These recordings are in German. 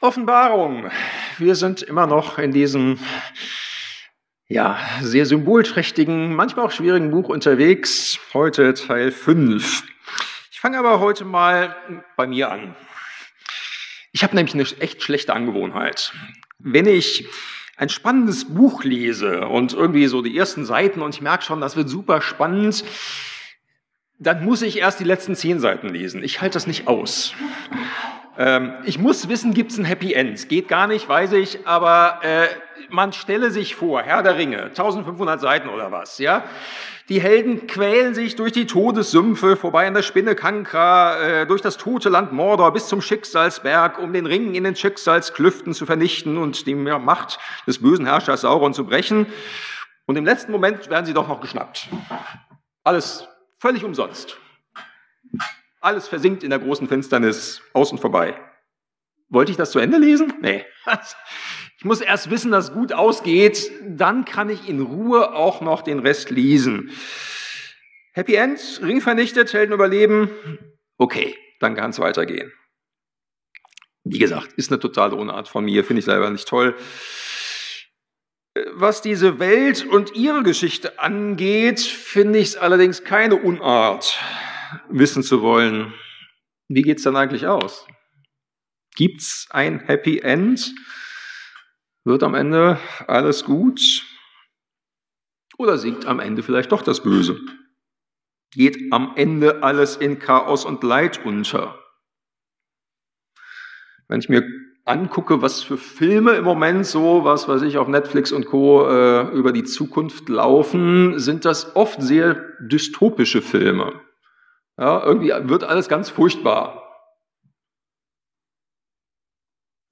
Offenbarung. Wir sind immer noch in diesem ja, sehr symbolträchtigen, manchmal auch schwierigen Buch unterwegs. Heute Teil 5. Ich fange aber heute mal bei mir an. Ich habe nämlich eine echt schlechte Angewohnheit. Wenn ich ein spannendes Buch lese und irgendwie so die ersten Seiten und ich merke schon, das wird super spannend, dann muss ich erst die letzten zehn Seiten lesen. Ich halte das nicht aus. Ähm, ich muss wissen, gibt es ein Happy End? Geht gar nicht, weiß ich, aber äh, man stelle sich vor, Herr der Ringe, 1500 Seiten oder was, ja? Die Helden quälen sich durch die Todessümpfe, vorbei an der Spinne Kankra, äh, durch das tote Land Mordor bis zum Schicksalsberg, um den Ring in den Schicksalsklüften zu vernichten und die Macht des bösen Herrschers Sauron zu brechen. Und im letzten Moment werden sie doch noch geschnappt. Alles völlig umsonst. Alles versinkt in der großen Finsternis, außen vorbei. Wollte ich das zu Ende lesen? Nee. Ich muss erst wissen, dass gut ausgeht, dann kann ich in Ruhe auch noch den Rest lesen. Happy End, Ring vernichtet, Helden überleben. Okay, dann kann es weitergehen. Wie gesagt, ist eine totale Unart von mir, finde ich selber nicht toll. Was diese Welt und ihre Geschichte angeht, finde ich es allerdings keine Unart wissen zu wollen, wie geht es dann eigentlich aus? Gibt es ein Happy End? Wird am Ende alles gut? Oder siegt am Ende vielleicht doch das Böse? Geht am Ende alles in Chaos und Leid unter? Wenn ich mir angucke, was für Filme im Moment so, was weiß ich, auf Netflix und Co. Äh, über die Zukunft laufen, sind das oft sehr dystopische Filme. Ja, irgendwie wird alles ganz furchtbar.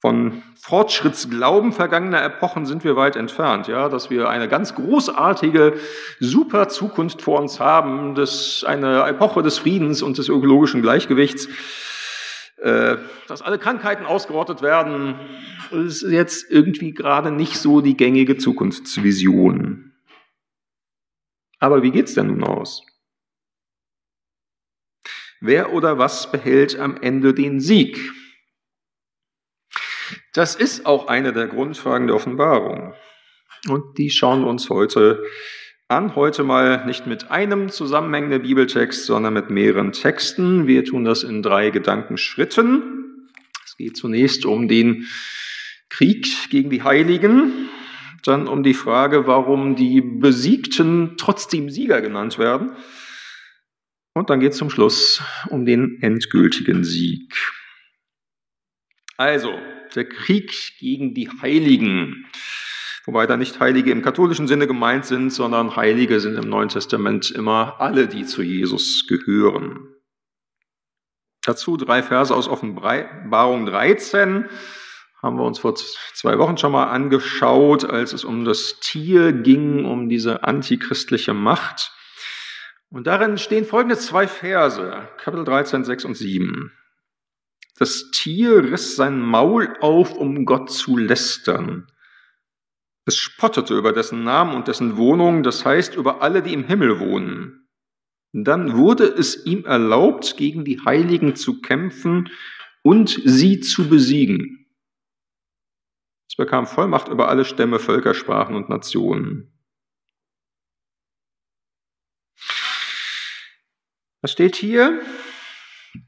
Von Fortschrittsglauben vergangener Epochen sind wir weit entfernt, ja, dass wir eine ganz großartige, super Zukunft vor uns haben, das eine Epoche des Friedens und des ökologischen Gleichgewichts, äh, dass alle Krankheiten ausgerottet werden, ist jetzt irgendwie gerade nicht so die gängige Zukunftsvision. Aber wie geht's denn nun aus? Wer oder was behält am Ende den Sieg? Das ist auch eine der Grundfragen der Offenbarung. Und die schauen wir uns heute an. Heute mal nicht mit einem zusammenhängenden Bibeltext, sondern mit mehreren Texten. Wir tun das in drei Gedankenschritten. Es geht zunächst um den Krieg gegen die Heiligen, dann um die Frage, warum die Besiegten trotzdem Sieger genannt werden und dann geht es zum Schluss um den endgültigen Sieg. Also, der Krieg gegen die Heiligen. Wobei da nicht Heilige im katholischen Sinne gemeint sind, sondern Heilige sind im Neuen Testament immer alle, die zu Jesus gehören. Dazu drei Verse aus Offenbarung 13 haben wir uns vor zwei Wochen schon mal angeschaut, als es um das Tier ging, um diese antichristliche Macht. Und darin stehen folgende zwei Verse, Kapitel 13, 6 und 7. Das Tier riss sein Maul auf, um Gott zu lästern. Es spottete über dessen Namen und dessen Wohnung, das heißt über alle, die im Himmel wohnen. Dann wurde es ihm erlaubt, gegen die Heiligen zu kämpfen und sie zu besiegen. Es bekam Vollmacht über alle Stämme, Völker, Sprachen und Nationen. Was steht hier?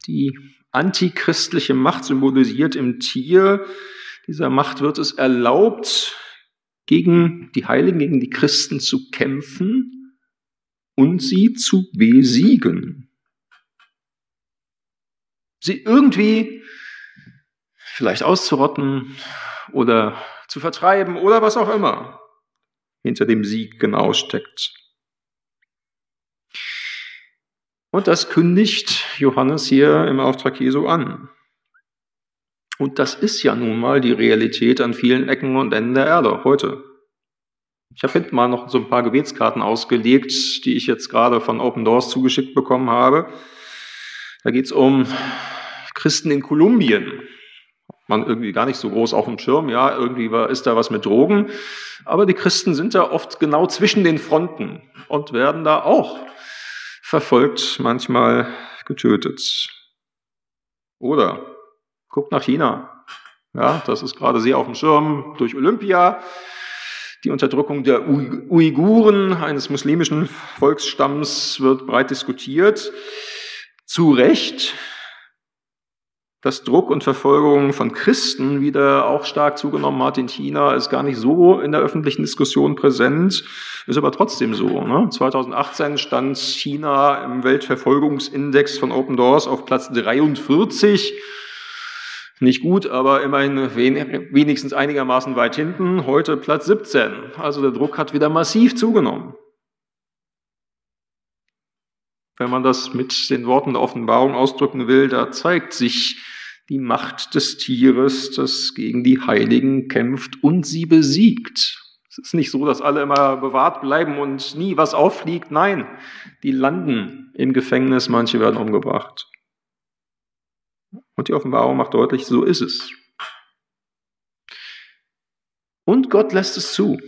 Die antichristliche Macht symbolisiert im Tier. Dieser Macht wird es erlaubt, gegen die Heiligen, gegen die Christen zu kämpfen und sie zu besiegen. Sie irgendwie vielleicht auszurotten oder zu vertreiben oder was auch immer hinter dem Sieg genau steckt. Und das kündigt Johannes hier im Auftrag Jesu an. Und das ist ja nun mal die Realität an vielen Ecken und Enden der Erde heute. Ich habe hinten mal noch so ein paar Gebetskarten ausgelegt, die ich jetzt gerade von Open Doors zugeschickt bekommen habe. Da geht es um Christen in Kolumbien. Man irgendwie gar nicht so groß auf dem Schirm, ja, irgendwie ist da was mit Drogen. Aber die Christen sind da oft genau zwischen den Fronten und werden da auch verfolgt, manchmal getötet. Oder guckt nach China. Ja, das ist gerade sehr auf dem Schirm durch Olympia. Die Unterdrückung der Uiguren, eines muslimischen Volksstamms, wird breit diskutiert. Zu Recht dass Druck und Verfolgung von Christen wieder auch stark zugenommen hat in China, ist gar nicht so in der öffentlichen Diskussion präsent, ist aber trotzdem so. Ne? 2018 stand China im Weltverfolgungsindex von Open Doors auf Platz 43. Nicht gut, aber immerhin wenigstens einigermaßen weit hinten. Heute Platz 17. Also der Druck hat wieder massiv zugenommen. Wenn man das mit den Worten der Offenbarung ausdrücken will, da zeigt sich die Macht des Tieres, das gegen die Heiligen kämpft und sie besiegt. Es ist nicht so, dass alle immer bewahrt bleiben und nie was auffliegt. Nein, die landen im Gefängnis, manche werden umgebracht. Und die Offenbarung macht deutlich, so ist es. Und Gott lässt es zu.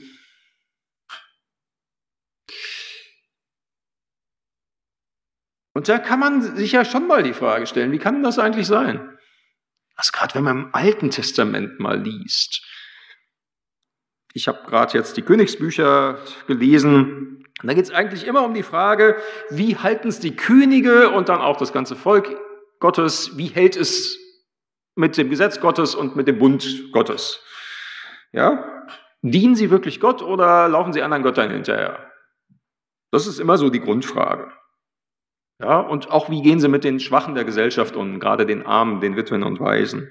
Und da kann man sich ja schon mal die Frage stellen, wie kann das eigentlich sein? Also gerade wenn man im Alten Testament mal liest. Ich habe gerade jetzt die Königsbücher gelesen. Und da geht es eigentlich immer um die Frage, wie halten es die Könige und dann auch das ganze Volk Gottes, wie hält es mit dem Gesetz Gottes und mit dem Bund Gottes? Ja? Dienen sie wirklich Gott oder laufen sie anderen Göttern hinterher? Das ist immer so die Grundfrage. Ja, und auch wie gehen sie mit den Schwachen der Gesellschaft um, gerade den Armen, den Witwen und Waisen.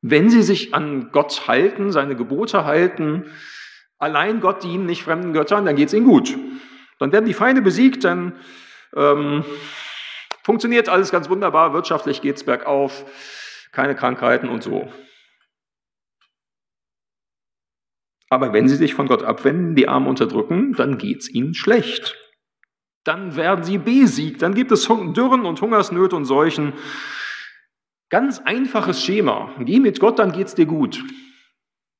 Wenn sie sich an Gott halten, seine Gebote halten, allein Gott dienen, nicht fremden Göttern, dann geht es ihnen gut. Dann werden die Feinde besiegt, dann ähm, funktioniert alles ganz wunderbar, wirtschaftlich geht es bergauf, keine Krankheiten und so. Aber wenn sie sich von Gott abwenden, die Armen unterdrücken, dann geht es ihnen schlecht dann werden sie besiegt, dann gibt es Dürren und Hungersnöte und Seuchen. Ganz einfaches Schema. Geh mit Gott, dann geht's dir gut.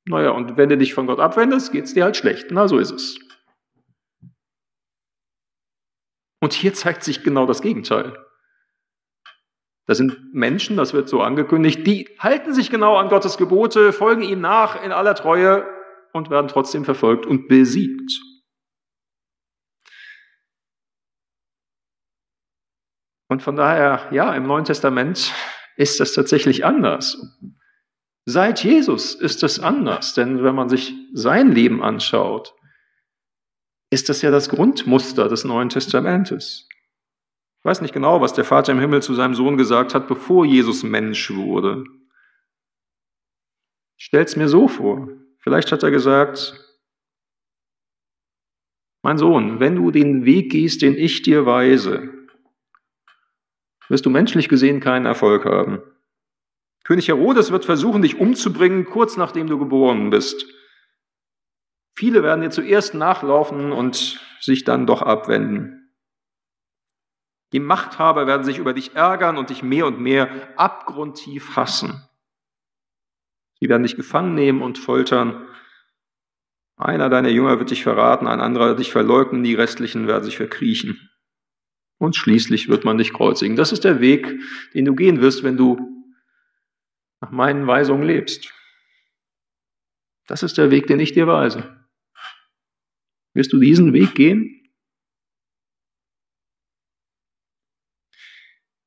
Naja, und wenn du dich von Gott abwendest, geht's dir halt schlecht. Na, so ist es. Und hier zeigt sich genau das Gegenteil. Das sind Menschen, das wird so angekündigt, die halten sich genau an Gottes Gebote, folgen ihm nach in aller Treue und werden trotzdem verfolgt und besiegt. Und von daher, ja, im Neuen Testament ist das tatsächlich anders. Seit Jesus ist es anders, denn wenn man sich sein Leben anschaut, ist das ja das Grundmuster des Neuen Testamentes. Ich weiß nicht genau, was der Vater im Himmel zu seinem Sohn gesagt hat, bevor Jesus Mensch wurde. Stell's mir so vor. Vielleicht hat er gesagt, mein Sohn, wenn du den Weg gehst, den ich dir weise, wirst du menschlich gesehen keinen Erfolg haben. König Herodes wird versuchen, dich umzubringen, kurz nachdem du geboren bist. Viele werden dir zuerst nachlaufen und sich dann doch abwenden. Die Machthaber werden sich über dich ärgern und dich mehr und mehr abgrundtief hassen. Sie werden dich gefangen nehmen und foltern. Einer deiner Jünger wird dich verraten, ein anderer dich verleugnen, die restlichen werden sich verkriechen und schließlich wird man dich kreuzigen. Das ist der Weg, den du gehen wirst, wenn du nach meinen Weisungen lebst. Das ist der Weg, den ich dir weise. Wirst du diesen Weg gehen?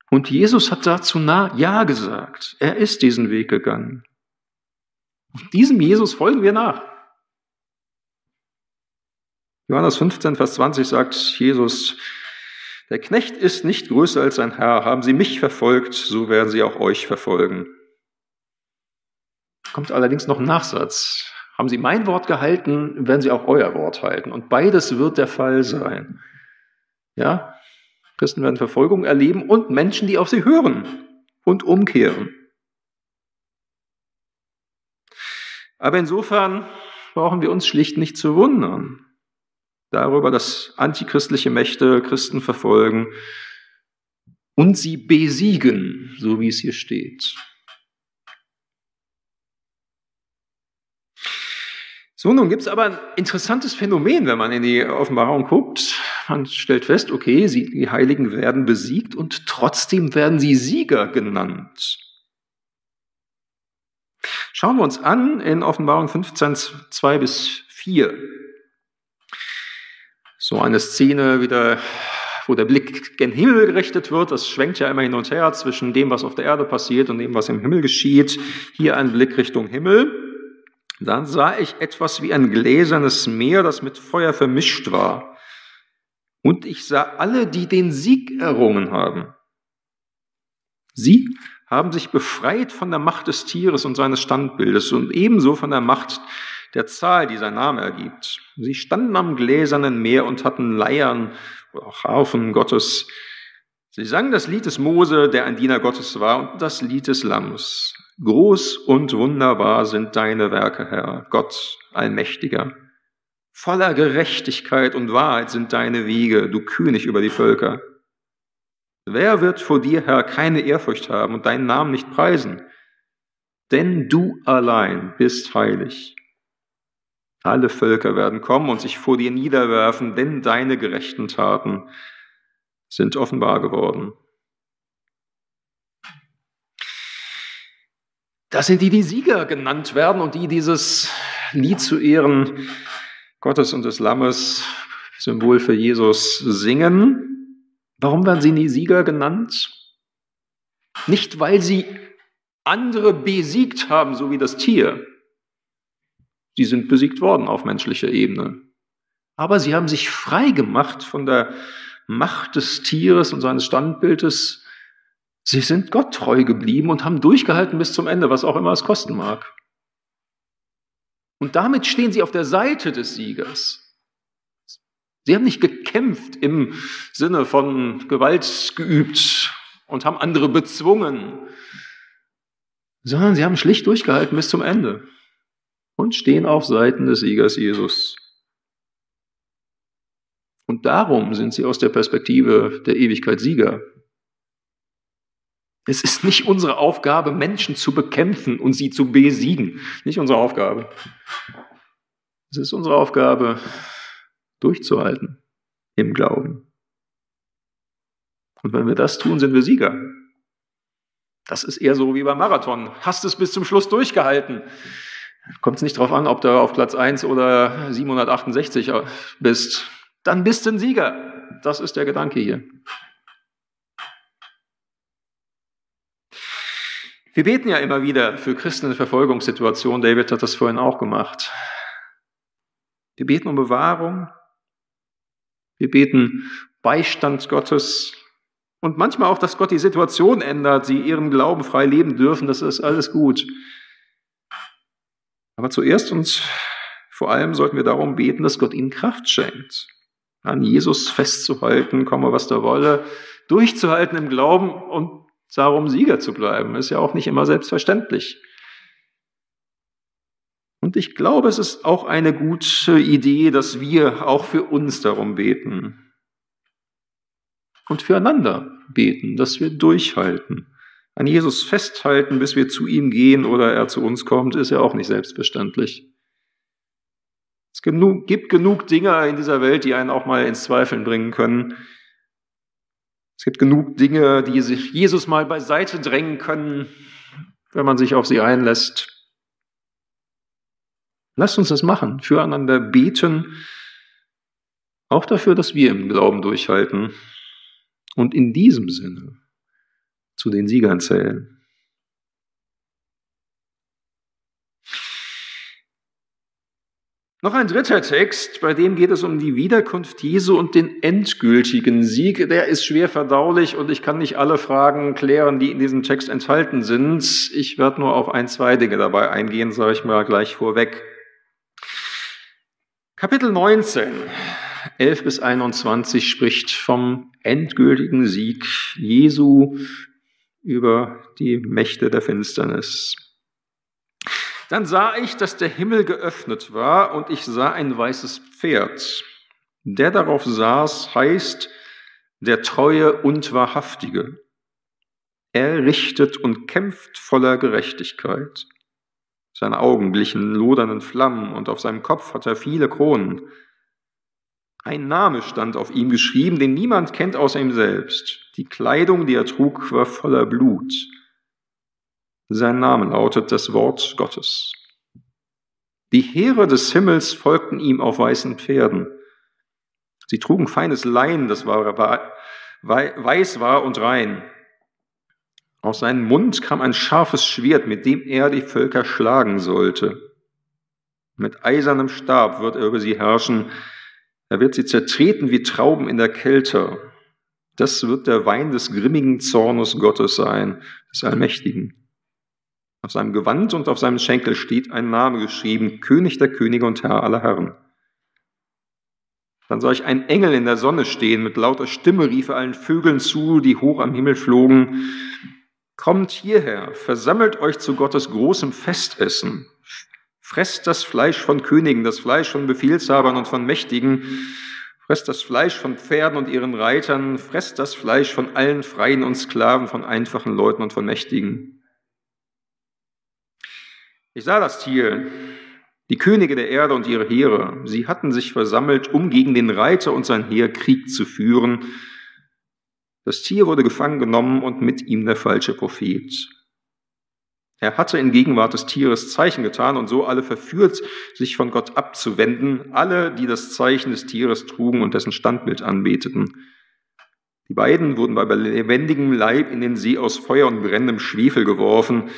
Und Jesus hat dazu Ja gesagt. Er ist diesen Weg gegangen. Und diesem Jesus folgen wir nach. Johannes 15, Vers 20 sagt Jesus, der Knecht ist nicht größer als sein Herr. Haben sie mich verfolgt, so werden sie auch euch verfolgen. Kommt allerdings noch ein Nachsatz. Haben sie mein Wort gehalten, werden sie auch euer Wort halten. Und beides wird der Fall sein. Ja? Christen werden Verfolgung erleben und Menschen, die auf sie hören und umkehren. Aber insofern brauchen wir uns schlicht nicht zu wundern darüber, dass antichristliche Mächte Christen verfolgen und sie besiegen, so wie es hier steht. So, nun gibt es aber ein interessantes Phänomen, wenn man in die Offenbarung guckt. Man stellt fest, okay, sie, die Heiligen werden besiegt und trotzdem werden sie Sieger genannt. Schauen wir uns an in Offenbarung 15, 2 bis 4. So eine Szene wieder, wo der Blick gen Himmel gerichtet wird. Das schwenkt ja immer hin und her zwischen dem, was auf der Erde passiert und dem, was im Himmel geschieht. Hier ein Blick Richtung Himmel. Dann sah ich etwas wie ein gläsernes Meer, das mit Feuer vermischt war. Und ich sah alle, die den Sieg errungen haben. Sie haben sich befreit von der Macht des Tieres und seines Standbildes und ebenso von der Macht der Zahl, die sein Name ergibt. Sie standen am gläsernen Meer und hatten Leiern oder auch Harfen Gottes. Sie sangen das Lied des Mose, der ein Diener Gottes war, und das Lied des Lammes. Groß und wunderbar sind deine Werke, Herr, Gott allmächtiger. Voller Gerechtigkeit und Wahrheit sind deine Wege, du König über die Völker. Wer wird vor dir, Herr, keine Ehrfurcht haben und deinen Namen nicht preisen? Denn du allein bist heilig. Alle Völker werden kommen und sich vor dir niederwerfen, denn deine gerechten Taten sind offenbar geworden. Das sind die, die Sieger genannt werden und die dieses Lied zu Ehren Gottes und des Lammes, Symbol für Jesus, singen. Warum werden sie nie Sieger genannt? Nicht, weil sie andere besiegt haben, so wie das Tier. Sie sind besiegt worden auf menschlicher Ebene. Aber sie haben sich frei gemacht von der Macht des Tieres und seines Standbildes Sie sind Gott treu geblieben und haben durchgehalten bis zum Ende, was auch immer es kosten mag. Und damit stehen sie auf der Seite des Siegers. Sie haben nicht gekämpft im Sinne von Gewalt geübt und haben andere bezwungen, sondern sie haben schlicht durchgehalten bis zum Ende und stehen auf Seiten des Siegers Jesus. Und darum sind sie aus der Perspektive der Ewigkeit Sieger. Es ist nicht unsere Aufgabe, Menschen zu bekämpfen und sie zu besiegen. Nicht unsere Aufgabe. Es ist unsere Aufgabe, durchzuhalten im Glauben. Und wenn wir das tun, sind wir Sieger. Das ist eher so wie beim Marathon. Hast es bis zum Schluss durchgehalten. Kommt es nicht darauf an, ob du auf Platz 1 oder 768 bist. Dann bist du ein Sieger. Das ist der Gedanke hier. Wir beten ja immer wieder für Christen in Verfolgungssituationen. David hat das vorhin auch gemacht. Wir beten um Bewahrung. Wir beten Beistand Gottes. Und manchmal auch, dass Gott die Situation ändert, sie ihren Glauben frei leben dürfen. Das ist alles gut. Aber zuerst und vor allem sollten wir darum beten, dass Gott ihnen Kraft schenkt. An Jesus festzuhalten, komme was da wolle, durchzuhalten im Glauben und darum, Sieger zu bleiben. Ist ja auch nicht immer selbstverständlich. Und ich glaube, es ist auch eine gute Idee, dass wir auch für uns darum beten. Und füreinander beten, dass wir durchhalten. An Jesus festhalten, bis wir zu ihm gehen oder er zu uns kommt, ist ja auch nicht selbstverständlich. Es gibt genug Dinge in dieser Welt, die einen auch mal ins Zweifeln bringen können. Es gibt genug Dinge, die sich Jesus mal beiseite drängen können, wenn man sich auf sie einlässt. Lasst uns das machen, füreinander beten, auch dafür, dass wir im Glauben durchhalten und in diesem Sinne zu den Siegern zählen. Noch ein dritter Text, bei dem geht es um die Wiederkunft Jesu und den endgültigen Sieg. Der ist schwer verdaulich und ich kann nicht alle Fragen klären, die in diesem Text enthalten sind. Ich werde nur auf ein, zwei Dinge dabei eingehen, sage ich mal gleich vorweg. Kapitel 19, 11 bis 21 spricht vom endgültigen Sieg Jesu über die Mächte der Finsternis. Dann sah ich, dass der Himmel geöffnet war und ich sah ein weißes Pferd. Der darauf saß, heißt der Treue und Wahrhaftige. Er richtet und kämpft voller Gerechtigkeit. Seine Augen glichen lodernden Flammen und auf seinem Kopf hat er viele Kronen. Ein Name stand auf ihm geschrieben, den niemand kennt außer ihm selbst. Die Kleidung, die er trug, war voller Blut. Sein Name lautet das Wort Gottes. Die Heere des Himmels folgten ihm auf weißen Pferden. Sie trugen feines Lein, das war, war, weiß war und rein. Aus seinem Mund kam ein scharfes Schwert, mit dem er die Völker schlagen sollte. Mit eisernem Stab wird er über sie herrschen. Er wird sie zertreten wie Trauben in der Kälte. Das wird der Wein des grimmigen Zornes Gottes sein, des Allmächtigen. Auf seinem Gewand und auf seinem Schenkel steht ein Name geschrieben, König der Könige und Herr aller Herren. Dann sah ich einen Engel in der Sonne stehen, mit lauter Stimme rief er allen Vögeln zu, die hoch am Himmel flogen, Kommt hierher, versammelt euch zu Gottes großem Festessen, fresst das Fleisch von Königen, das Fleisch von Befehlshabern und von Mächtigen, fresst das Fleisch von Pferden und ihren Reitern, fresst das Fleisch von allen Freien und Sklaven, von einfachen Leuten und von Mächtigen. Ich sah das Tier, die Könige der Erde und ihre Heere. Sie hatten sich versammelt, um gegen den Reiter und sein Heer Krieg zu führen. Das Tier wurde gefangen genommen und mit ihm der falsche Prophet. Er hatte in Gegenwart des Tieres Zeichen getan und so alle verführt, sich von Gott abzuwenden, alle, die das Zeichen des Tieres trugen und dessen Standbild anbeteten. Die beiden wurden bei lebendigem Leib in den See aus Feuer und brennendem Schwefel geworfen.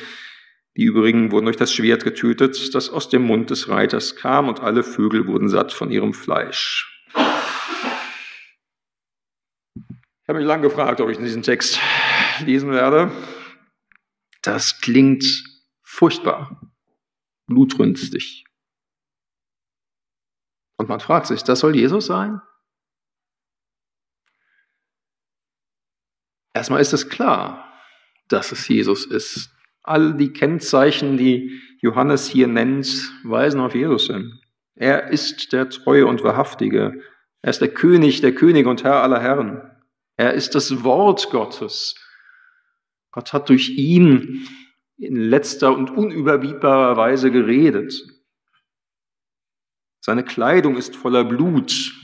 Die übrigen wurden durch das Schwert getötet, das aus dem Mund des Reiters kam, und alle Vögel wurden satt von ihrem Fleisch. Ich habe mich lange gefragt, ob ich diesen Text lesen werde. Das klingt furchtbar, blutrünstig. Und man fragt sich, das soll Jesus sein? Erstmal ist es klar, dass es Jesus ist. All die Kennzeichen, die Johannes hier nennt, weisen auf Jesus hin. Er ist der Treue und Wahrhaftige. Er ist der König, der König und Herr aller Herren. Er ist das Wort Gottes. Gott hat durch ihn in letzter und unüberbietbarer Weise geredet. Seine Kleidung ist voller Blut,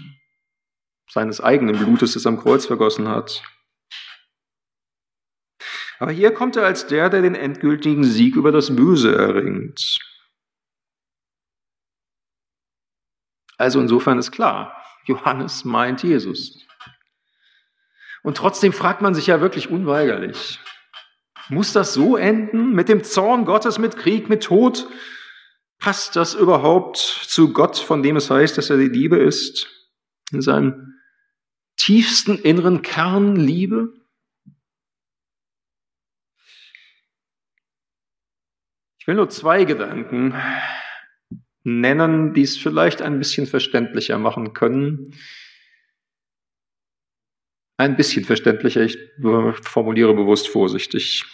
seines eigenen Blutes, das er am Kreuz vergossen hat. Aber hier kommt er als der, der den endgültigen Sieg über das Böse erringt. Also insofern ist klar, Johannes meint Jesus. Und trotzdem fragt man sich ja wirklich unweigerlich, muss das so enden? Mit dem Zorn Gottes, mit Krieg, mit Tod? Passt das überhaupt zu Gott, von dem es heißt, dass er die Liebe ist? In seinem tiefsten inneren Kern Liebe? Ich will nur zwei Gedanken nennen, die es vielleicht ein bisschen verständlicher machen können. Ein bisschen verständlicher, ich formuliere bewusst vorsichtig.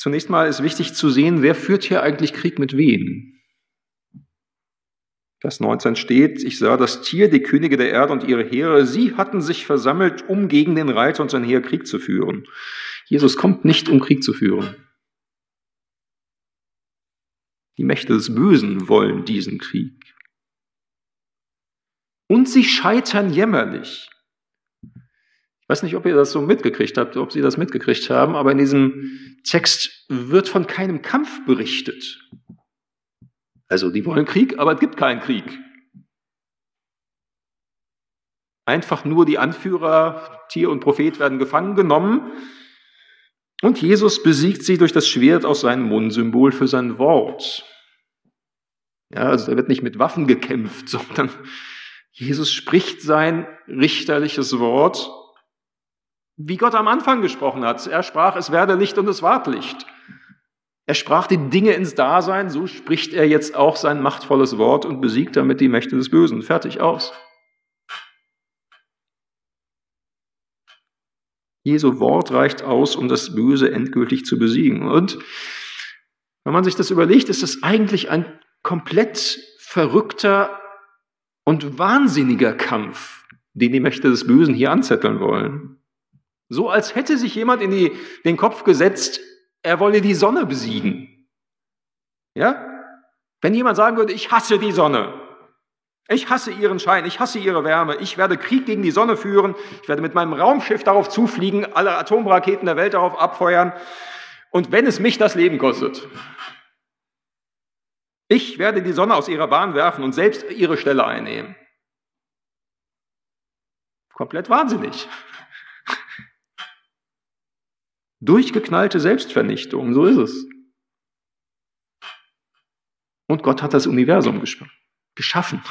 Zunächst mal ist wichtig zu sehen, wer führt hier eigentlich Krieg mit wem? Vers 19 steht, ich sah das Tier, die Könige der Erde und ihre Heere, sie hatten sich versammelt, um gegen den Reiter und sein Heer Krieg zu führen. Jesus kommt nicht, um Krieg zu führen. Die Mächte des Bösen wollen diesen Krieg. Und sie scheitern jämmerlich weiß nicht, ob ihr das so mitgekriegt habt, ob Sie das mitgekriegt haben, aber in diesem Text wird von keinem Kampf berichtet. Also die wollen Krieg, aber es gibt keinen Krieg. Einfach nur die Anführer, Tier und Prophet werden gefangen genommen und Jesus besiegt sie durch das Schwert aus seinem Mund, Symbol für sein Wort. Ja, also da wird nicht mit Waffen gekämpft, sondern Jesus spricht sein richterliches Wort wie Gott am Anfang gesprochen hat. Er sprach, es werde Licht und es ward Licht. Er sprach die Dinge ins Dasein, so spricht er jetzt auch sein machtvolles Wort und besiegt damit die Mächte des Bösen. Fertig aus. Jesu Wort reicht aus, um das Böse endgültig zu besiegen. Und wenn man sich das überlegt, ist es eigentlich ein komplett verrückter und wahnsinniger Kampf, den die Mächte des Bösen hier anzetteln wollen. So als hätte sich jemand in die, den Kopf gesetzt, er wolle die Sonne besiegen. Ja? Wenn jemand sagen würde, ich hasse die Sonne, ich hasse ihren Schein, ich hasse ihre Wärme, ich werde Krieg gegen die Sonne führen, ich werde mit meinem Raumschiff darauf zufliegen, alle Atomraketen der Welt darauf abfeuern Und wenn es mich das Leben kostet, ich werde die Sonne aus ihrer Bahn werfen und selbst ihre Stelle einnehmen. Komplett wahnsinnig. Durchgeknallte Selbstvernichtung, so ist es. Und Gott hat das Universum geschaffen.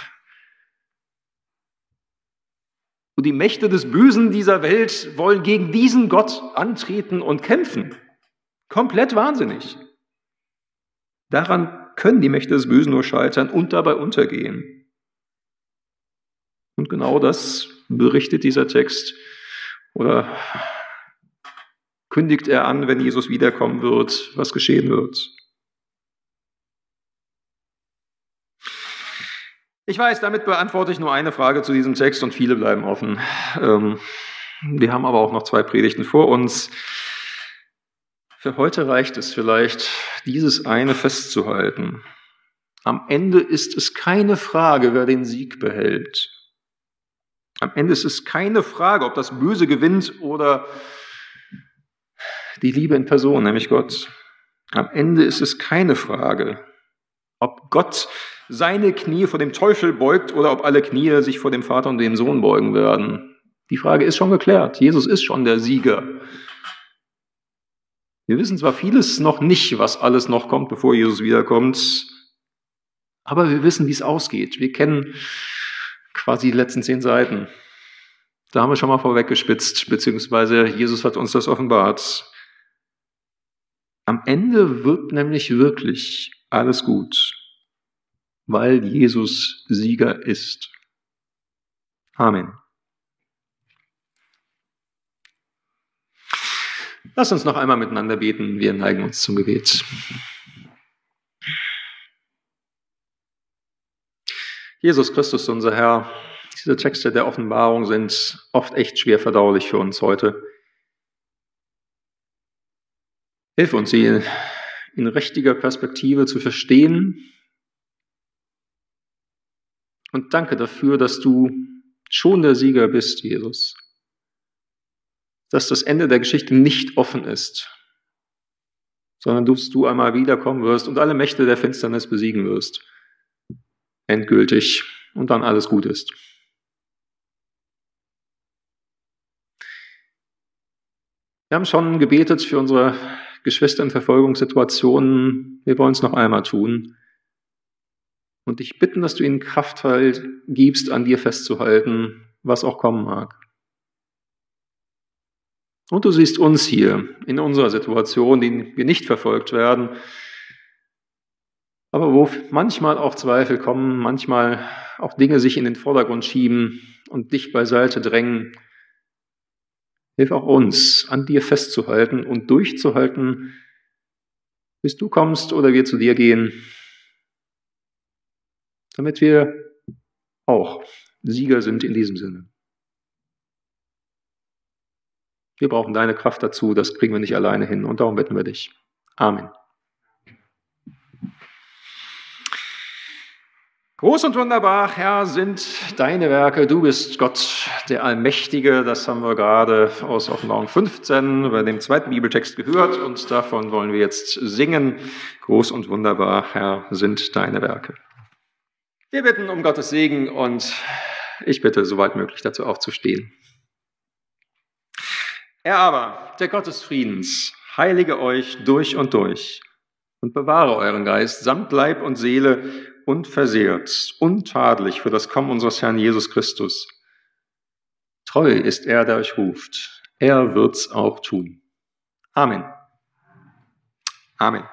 Und die Mächte des Bösen dieser Welt wollen gegen diesen Gott antreten und kämpfen. Komplett wahnsinnig. Daran können die Mächte des Bösen nur scheitern und dabei untergehen. Und genau das berichtet dieser Text oder kündigt er an, wenn Jesus wiederkommen wird, was geschehen wird. Ich weiß, damit beantworte ich nur eine Frage zu diesem Text und viele bleiben offen. Ähm, wir haben aber auch noch zwei Predigten vor uns. Für heute reicht es vielleicht, dieses eine festzuhalten. Am Ende ist es keine Frage, wer den Sieg behält. Am Ende ist es keine Frage, ob das Böse gewinnt oder die Liebe in Person, nämlich Gott. Am Ende ist es keine Frage, ob Gott seine Knie vor dem Teufel beugt oder ob alle Knie sich vor dem Vater und dem Sohn beugen werden. Die Frage ist schon geklärt. Jesus ist schon der Sieger. Wir wissen zwar vieles noch nicht, was alles noch kommt, bevor Jesus wiederkommt, aber wir wissen, wie es ausgeht. Wir kennen quasi die letzten zehn Seiten. Da haben wir schon mal vorweggespitzt, beziehungsweise Jesus hat uns das offenbart. Am Ende wird nämlich wirklich alles gut weil Jesus Sieger ist. Amen. Lass uns noch einmal miteinander beten. Wir neigen uns zum Gebet. Jesus Christus, unser Herr, diese Texte der Offenbarung sind oft echt schwer verdaulich für uns heute. Hilf uns, sie in richtiger Perspektive zu verstehen und danke dafür, dass du schon der Sieger bist, Jesus. Dass das Ende der Geschichte nicht offen ist, sondern dass du einmal wiederkommen wirst und alle Mächte der Finsternis besiegen wirst. Endgültig und dann alles gut ist. Wir haben schon gebetet für unsere Geschwister in Verfolgungssituationen. Wir wollen es noch einmal tun und dich bitten, dass du ihnen Kraft halt gibst, an dir festzuhalten, was auch kommen mag. Und du siehst uns hier in unserer Situation, die wir nicht verfolgt werden, aber wo manchmal auch Zweifel kommen, manchmal auch Dinge sich in den Vordergrund schieben und dich beiseite drängen. Hilf auch uns, an dir festzuhalten und durchzuhalten, bis du kommst oder wir zu dir gehen damit wir auch Sieger sind in diesem Sinne. Wir brauchen deine Kraft dazu, das kriegen wir nicht alleine hin und darum bitten wir dich. Amen. Groß und wunderbar, Herr, sind deine Werke. Du bist Gott, der Allmächtige. Das haben wir gerade aus Offenbarung 15 bei dem zweiten Bibeltext gehört und davon wollen wir jetzt singen. Groß und wunderbar, Herr, sind deine Werke. Wir bitten um Gottes Segen und ich bitte, soweit möglich dazu aufzustehen. Er aber, der Gott des Friedens, heilige euch durch und durch und bewahre euren Geist samt Leib und Seele unversehrt, untadelig für das Kommen unseres Herrn Jesus Christus. Treu ist er, der euch ruft. Er wird's auch tun. Amen. Amen.